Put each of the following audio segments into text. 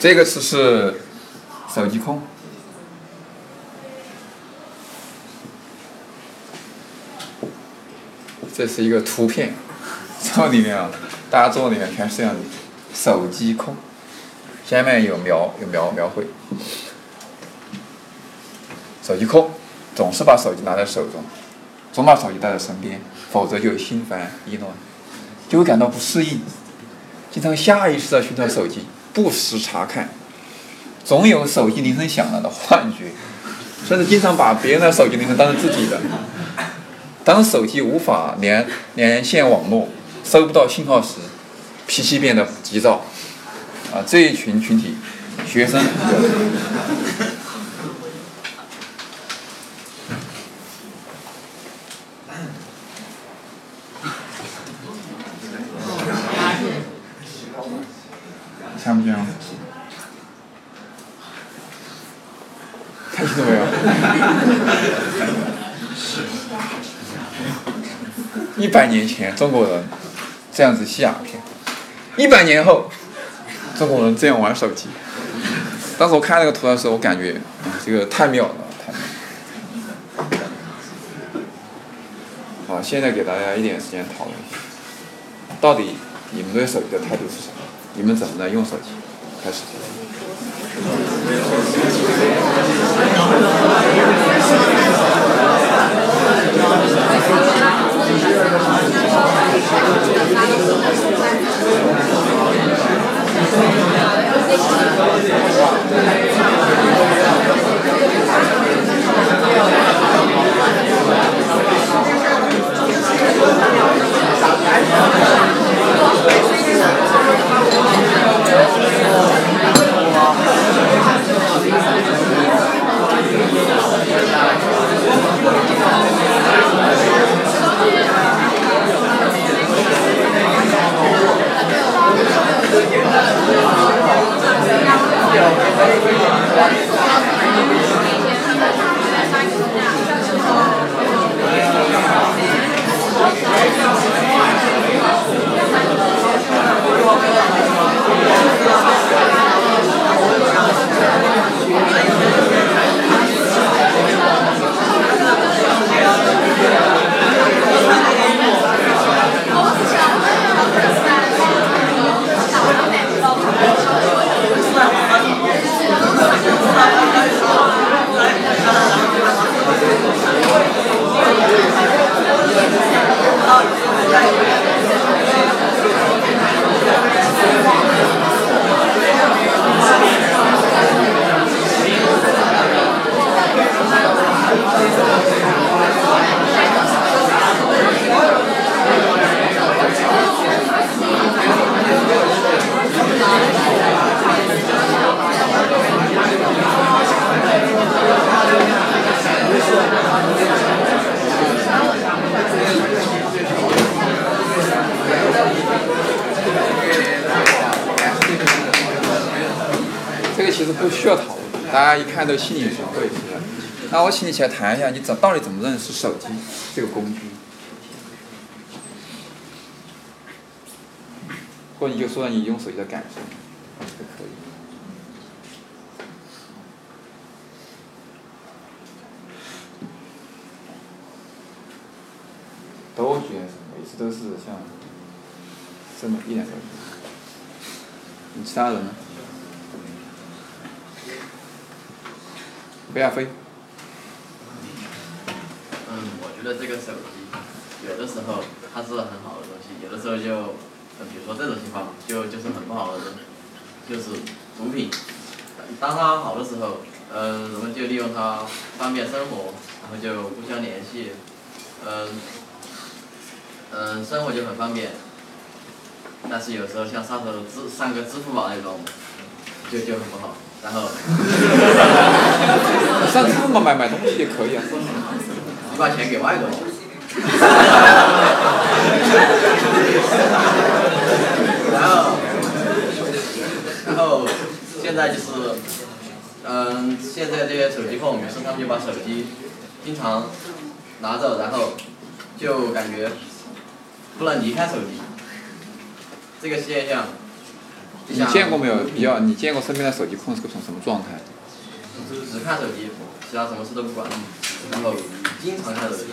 这个词是手机控。这是一个图片，这里面啊，大家桌里面全是这样的手机控。下面有描有描描绘，手机控总是把手机拿在手中，总把手机带在身边，否则就心烦意乱，就会感到不适应，经常下意识的寻找手机，不时查看，总有手机铃声响了的幻觉，甚至经常把别人的手机铃声当成自己的。当手机无法连连线网络，收不到信号时，脾气变得急躁。啊，这一群群体，学生。看不见吗？看清楚没有？一年前中国人这样子吸鸦片，一百年后。中国人这样玩手机，当时我看那个图的时候，我感觉这个太妙了，太妙。好，现在给大家一点时间讨论一下，到底你们对手机的态度是什么？你们怎么来用手机？开始。大家一看都心领神会，是吧？那我请你起来谈一下，你怎到底怎么认识手机这个工具？或者你就说你用手机的感受，都可以。都觉得每次都是像这么一两个人，你其他人呢？不要飞。嗯，我觉得这个手机有的时候它是很好的东西，有的时候就，比如说这种情况就就是很不好的，就是毒品。当它好的时候，嗯，人们就利用它方便生活，然后就互相联系，嗯，嗯，生活就很方便。但是有时候像上头支上个支付宝那种，就就很不好。然后，上支付宝买买东西也可以啊，你把钱给外头。然后，然后现在就是，嗯，现在这些手机控，于是他们就把手机经常拿着，然后就感觉不能离开手机。这个现象你见过没有？比较，你见过身边的手机控是个什么状态？只看手机，其他什么事都不管，然后经常看手机，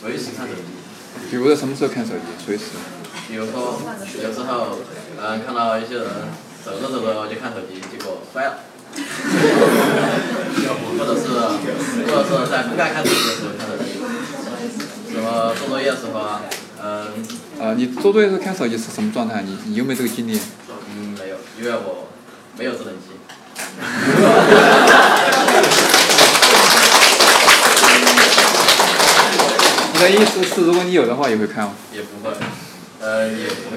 随时看手机。比如说什么时候看手机？随时。比如说，有时候，嗯，看到一些人走着走着就看手机，结果摔了。或者是，或者是在不该看手机的时候看手机。什么做作业的时候啊，嗯。啊，你做作业时候看手机是什么状态？你你有没有这个经历？嗯，没有，因为我没有智能机。你的意思是，如果你有的话，也会看吗？也不会，呃，也不会。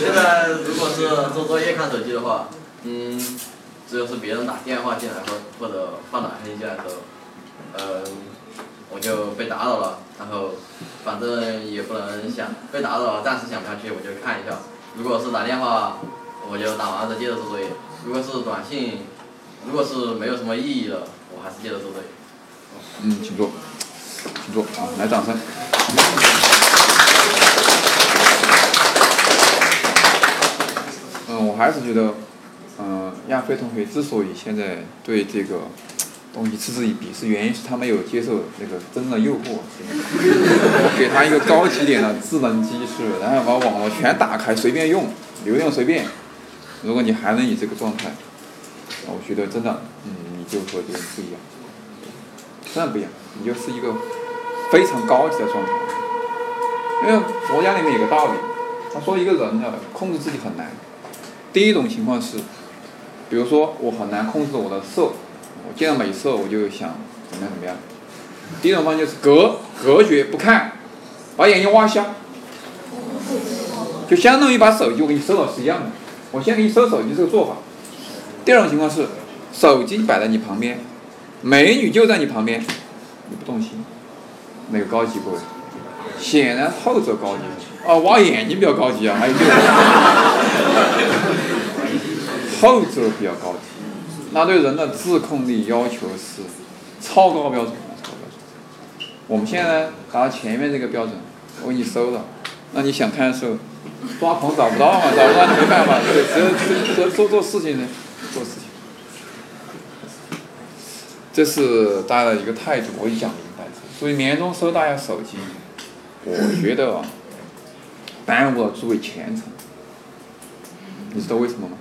现在如果是做作业看手机的话，嗯，只有是别人打电话进来或或者发短信进来的时候，呃，我就被打扰了，然后反正也不能想被打扰，暂时想不下去，我就看一下。如果是打电话，我就打完再接着做作业；如果是短信，如果是没有什么意义的，嗯，请坐，请坐啊，来掌声。嗯，我还是觉得，嗯，亚飞同学之所以现在对这个东西嗤之以鼻，是原因是他没有接受那个真的诱惑。我给他一个高级点的智能机是，然后把网络全打开，随便用，流量随便。如果你还能以这个状态，我觉得真的，嗯，你就和别人不一样，真的不一样，你就是一个非常高级的状态。因为佛家里面有个道理，他说一个人呢控制自己很难。第一种情况是，比如说我很难控制我的色，我见到美色我就想怎么样怎么样。第一种方式就是隔隔绝不看，把眼睛挖瞎，就相当于把手机我给你收了是一样的。我先给你收手机这个做法。第二种情况是，手机摆在你旁边，美女就在你旁边，你不动心，哪个高级各位？显然后者高级。哦，挖眼睛比较高级啊，还有这个。后者比较高级，那对人的自控力要求是超高标准，超高标准。我们现在呢达到前面这个标准，我给你收了，那你想看的时候，抓狂找不到嘛，找不到你没办法，对，只有只有做做事情呢，做事情。这是大家的一个态度，我已讲明白。所以年终收大家手机，我觉得啊耽误了诸位前程。你知道为什么吗？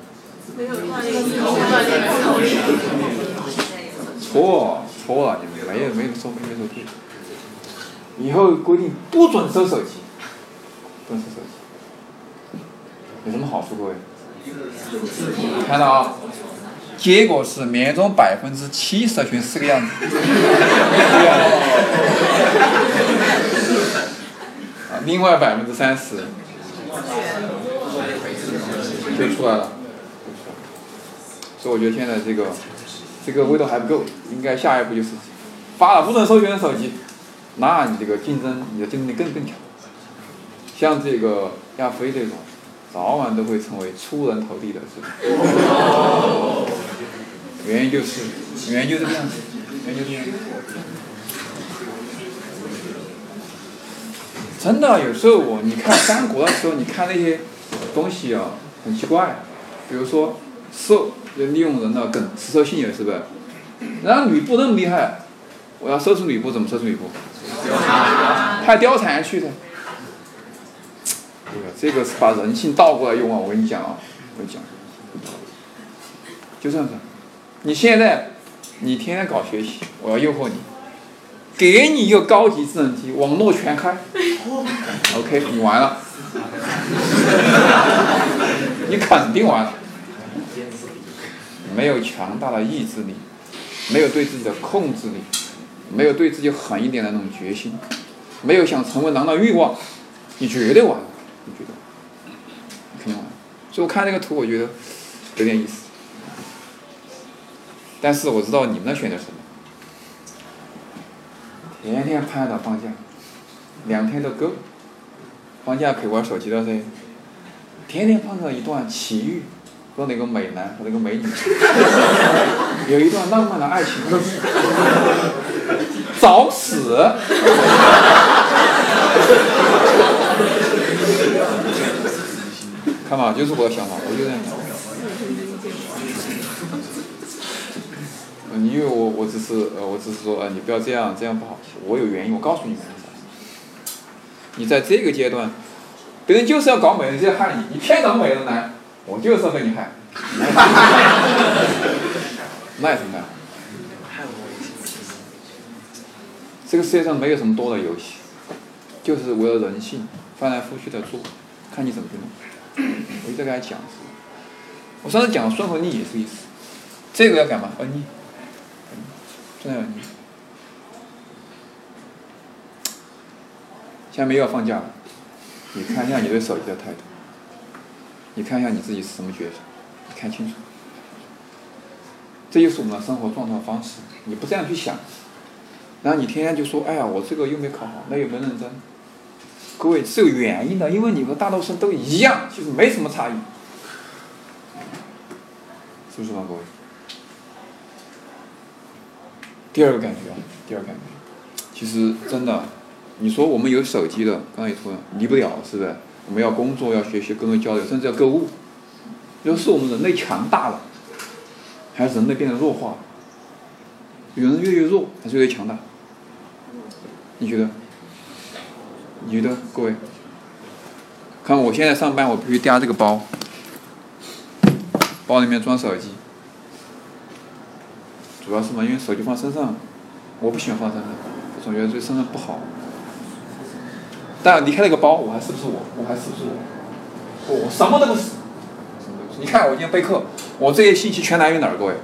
错错了，你没有没有说没说对。以后规定不准收手机，不准收手机，有什么好处各位？看到啊，结果是年终百分之七十群是个样子，啊，另外百分之三十就出来了。所以我觉得现在这个这个味道还不够，应该下一步就是发了不准授权的手机，那你这个竞争你的竞争力更更强。像这个亚飞这种，早晚都会成为出人头地的是吧？原因就是原因就这个样子，原因就这样。真的有时候我你看三国的时候，你看那些东西啊，很奇怪，比如说射。就利用人的梗，实测性也是呗？然后吕布那么厉害，我要收拾吕布怎么收拾吕布？派貂蝉去的。这个是把人性倒过来用啊！我跟你讲啊，我跟你讲，就这样子。你现在，你天天搞学习，我要诱惑你，给你一个高级智能机，网络全开。OK，你完了，你肯定完了。没有强大的意志力，没有对自己的控制力，没有对自己狠一点的那种决心，没有想成为狼的欲望，你绝对完了，你觉得？肯定完。所以我看这个图，我觉得有点意思。但是我知道你们那选择什么，天天盼着放假，两天都够，放假可以玩手机了噻，天天盼着一段奇遇，和那个美男和那个美女，有一段浪漫的爱情，找死，看吧，就是我的想法，我就这样想。因为我我只是呃，我只是说，呃，你不要这样，这样不好。我有原因，我告诉你们。你在这个阶段，别人就是要搞美人计害你，你骗什么美人来？我就是要被你害。那也怎么办？这个世界上没有什么多的游戏，就是为了人性翻来覆去的做，看你怎么去弄。我一直跟他讲，我上次讲顺和逆也是意思，这个要干嘛？恩逆，现在没有放假了，你看一下你对手机的态度，你看一下你自己是什么角色，看清楚。这就是我们的生活状态方式。你不这样去想，然后你天天就说：“哎呀，我这个又没考好，那又没认真。”各位是有原因的，因为你和大多数都一样，就是没什么差异，是不是嘛，各位？第二个感觉啊，第二个感觉，其实真的。你说我们有手机的，刚才也说了，离不了，是不是？我们要工作，要学习，跟人交流，甚至要购物。要是我们人类强大了，还是人类变得弱化了？有人越越弱，还是越强大？你觉得？你觉得，各位？看我现在上班，我必须掂这个包，包里面装手机，主要是嘛，因为手机放身上，我不喜欢放身上，我总觉得对身上不好。但离开那个包，我还是不是我？我还是不是我？我什么都不是。你看我今天备课，我这些信息全来源于哪儿？各位，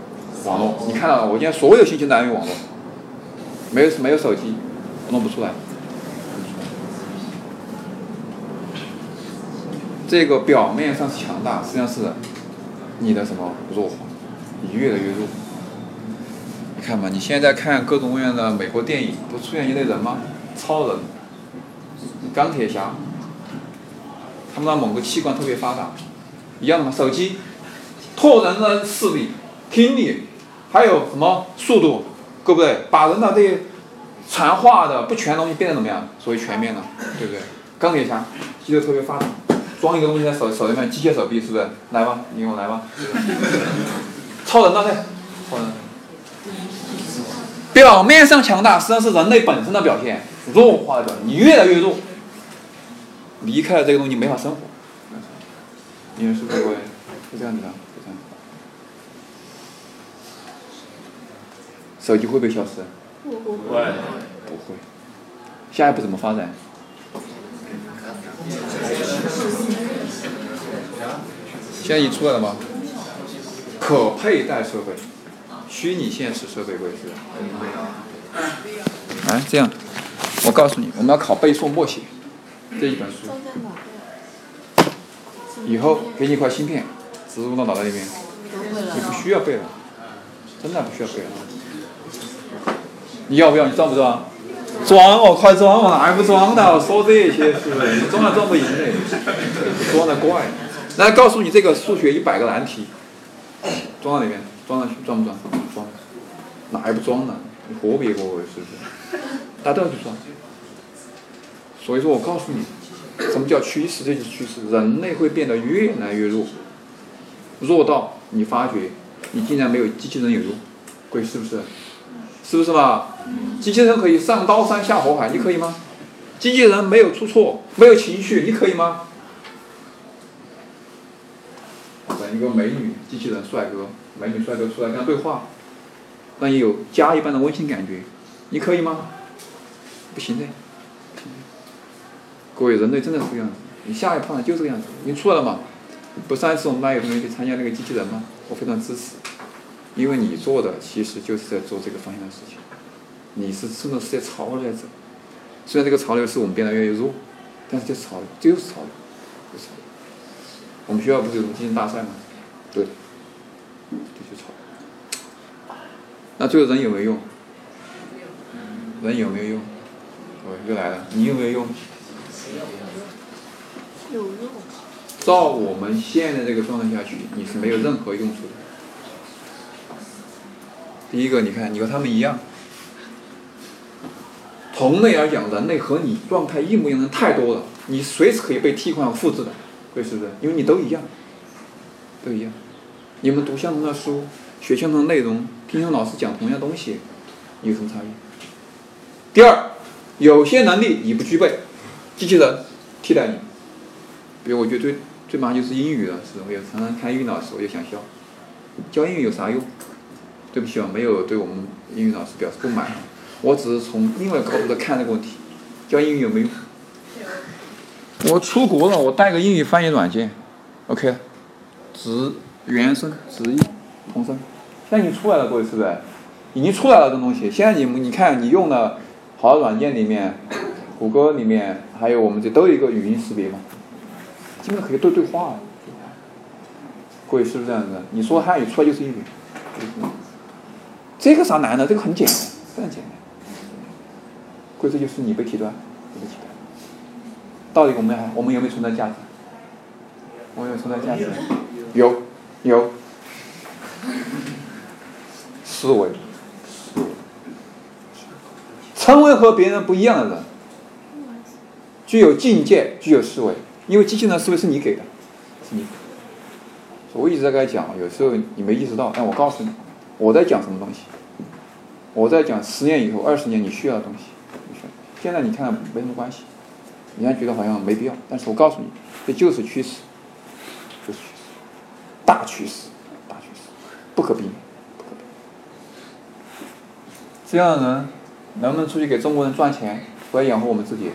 网络。你看到了，我今天所有信息来源于网络，没有没有手机，弄不出来。这个表面上是强大，实际上是你的什么弱化？你越来越弱。看嘛，你现在看各种各样的美国电影，不出现一类人吗？超人。钢铁侠，他们那某个器官特别发达，一样的嘛。手机，拓人的视力、听力，还有什么速度，对不对？把人的这些传话的不全东西变得怎么样？所谓全面了，对不对？钢铁侠，肌肉特别发达，装一个东西在手手里面，机械手臂是不是？来吧，你给我来吧。超人呢？超人，表面上强大，实际上是人类本身的表现，弱化的表现，你越来越弱。离开了这个东西没法生活，你们是不是会是这样子的？这样。手机会不会消失？不会。不会。下一步怎么发展？现在已经出来了吗？可佩戴设备，虚拟现实设备会是。来，这样，我告诉你，我们要考背诵默写。这一本书，以后给你一块芯片，植入到脑袋里面，你不需要背了，真的不需要背了。你要不要？你装不装？装哦，快装哦，还不装的？说这些是不是？你装还装不赢嘞，装的怪。来告诉你这个数学一百个难题，装到里面，装上去，装不装？哪还不装呢？你何必各位是不是？大家都去装。所以说我告诉你，什么叫趋势？这就是趋势。人类会变得越来越弱，弱到你发觉你竟然没有机器人有用，鬼是不是？是不是嘛？机器人可以上刀山下火海，你可以吗？机器人没有出错，没有情绪，你可以吗？等一个美女机器人帅哥，美女帅哥出来跟他对话，让你有家一般的温馨感觉，你可以吗？不行的。各位，人类真的是这样子，你下一步呢就这个样子，已经出来了嘛？不，上一次我们班有同学去参加那个机器人吗？我非常支持，因为你做的其实就是在做这个方向的事情，你是顺着世界潮流在走，虽然这个潮流是我们变得越来越弱，但是这潮流就是潮流，就是潮流。我们学校不是有什么机器人大赛吗？对，这就潮流。那最后人有没有用？人有没有用？我又来了，你有没有用？有用。照我们现在这个状态下去，你是没有任何用处的。第一个，你看，你和他们一样。同类而讲，人类和你状态一模一样的太多了，你随时可以被替换复制的。对是不是？因为你都一样，都一样。你们读相同的书，学相同的内容，听听老师讲同样东西，有什么差异？第二，有些能力你不具备，机器人替代你。比如，我觉得最最麻烦就是英语的时候，我常常看英语老师，我就想笑。教英语有啥用？对不起啊，没有对我们英语老师表示不满。我只是从另外一个角度在看这个问题。教英语有没有？我出国了，我带个英语翻译软件，OK，直原声直译同声。现在已经出来了，各位是不是？已经出来了这东西。现在你们你看，你用的好的软件里面，谷歌里面还有我们这都有一个语音识别嘛，基本可以对对话。各位是不是这样子？你说汉语出来就是英语，这个啥难的？这个很简单，非常简单。各位这就是你被替代，你被替代。到底我们还我们有没有存在价值？我们有存在价值？有，有。思维，思维，成为和别人不一样的人，具有境界，具有思维。因为机器人思维是你给的，是你。我一直在跟他讲，有时候你没意识到，但我告诉你，我在讲什么东西。我在讲十年以后、二十年你需要的东西。现在你看没什么关系，你还觉得好像没必要，但是我告诉你，这就是趋势，就是趋势，大趋势，大趋势，不可避免。这样的人能不能出去给中国人赚钱，回来养活我们自己？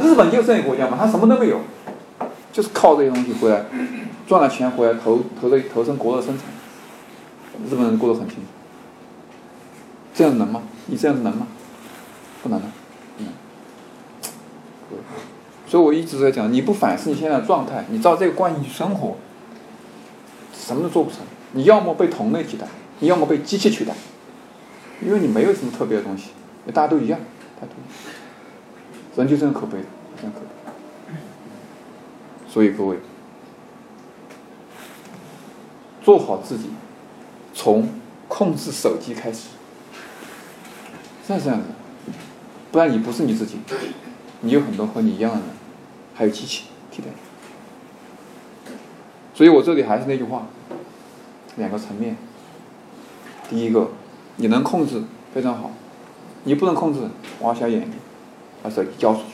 日本就是这样国家嘛，他什么都没有，就是靠这些东西回来。赚了钱回来投投的投身国的生产，日本人过得很清楚。这样能吗？你这样子能吗？不能的，嗯。所以我一直在讲，你不反思你现在的状态，你照这个惯性去生活，什么都做不成。你要么被同类替代，你要么被机器取代，因为你没有什么特别的东西，大家都一样，大家都一样。人就这样可悲的，这样可悲。所以各位。做好自己，从控制手机开始，是这样子，不然你不是你自己，你有很多和你一样的人，还有机器替代。所以我这里还是那句话，两个层面。第一个，你能控制非常好，你不能控制，挖瞎眼睛，把手机交出去。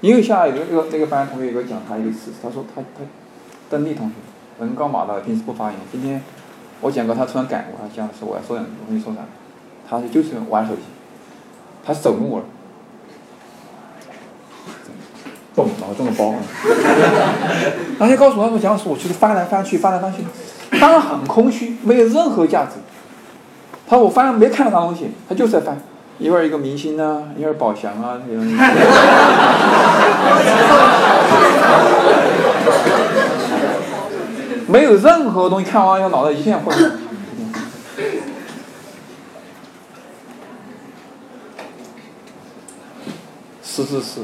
因为下一个那个那个班同学有个讲他一个事，他说他他邓丽同学。人高马大，平时不发言。今天我讲过，他突然赶过来讲说我要说两句，我跟你说啥？他说就是玩手机，他是走路了，嘣，然后这么包。然后就告诉我，他讲说我就是翻来翻去，翻来翻去，当然很空虚，没有任何价值。他说我翻没看到啥东西，他就是在翻，一会儿一个明星啊，一会儿宝祥啊这些东西。没有任何东西，看完以后脑袋一片混乱。是是是，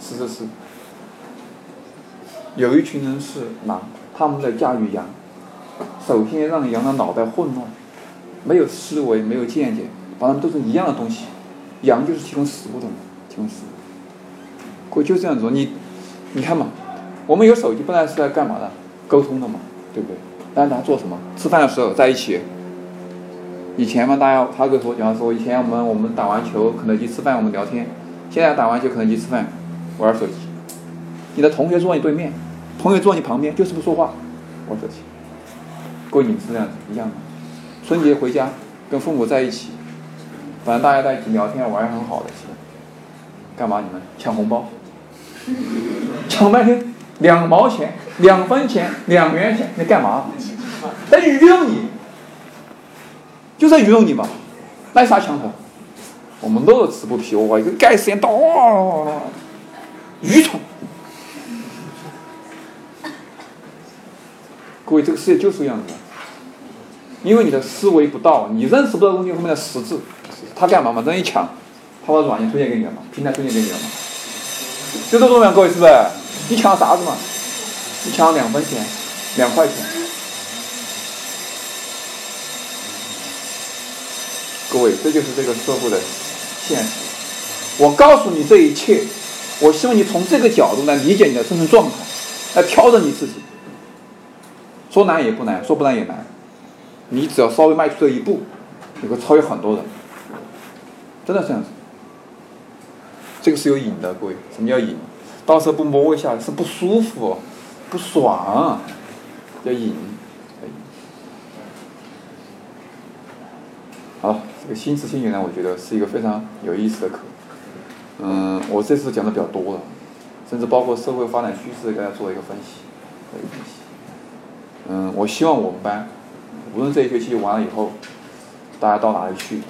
是是是。有一群人是狼，他们在驾驭羊。首先让羊的脑袋混乱，没有思维，没有见解，反正都是一样的东西。羊就是提供食物的嘛，提供食物。过就这样子，你，你看嘛，我们有手机，本来是在干嘛的？沟通的嘛。对不对？但是他做什么？吃饭的时候在一起。以前嘛，大家他跟我说，讲说以前我们我们打完球，肯德基吃饭，我们聊天。现在打完球，肯德基吃饭，玩手机。你的同学坐你对面，同学坐你旁边，就是不说话，玩手机。过瘾是这样子，一样的。春节回家跟父母在一起，反正大家在一起聊天玩很好的，是干嘛？你们抢红包，抢半天。两毛钱、两分钱、两元钱，你干嘛？在愚弄你，就在愚弄你嘛。那啥抢头？我们乐此不疲。我一个该死的，愚蠢！各位，这个世界就是这样子的。因为你的思维不到，你认识不到东西后面的实质。他干嘛嘛？这一抢，他把软件推荐给你了嘛？平台推荐给你了嘛？就这种样，各位是不是？你抢啥子嘛？你抢两分钱，两块钱。各位，这就是这个社会的现实。我告诉你这一切，我希望你从这个角度来理解你的生存状态，来调整你自己。说难也不难，说不难也难。你只要稍微迈出这一步，你会超越很多人。真的这样子。这个是有瘾的，各位。什么叫瘾？到时候不摸一下是不舒服、不爽，叫瘾。好，这个新词新语呢，我觉得是一个非常有意思的课。嗯，我这次讲的比较多了，甚至包括社会发展趋势，给大家做一个分析，一个分析。嗯，我希望我们班，无论这一学期完了以后，大家到哪里去，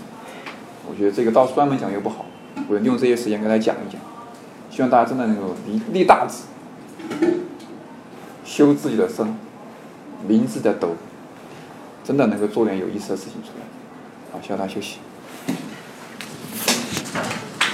我觉得这个到专门讲又不好，我利用这些时间跟大家讲一讲，希望大家真的能够立立大志，修自己的身，明自己的斗，真的能够做点有意思的事情出来。好，希望大家休息。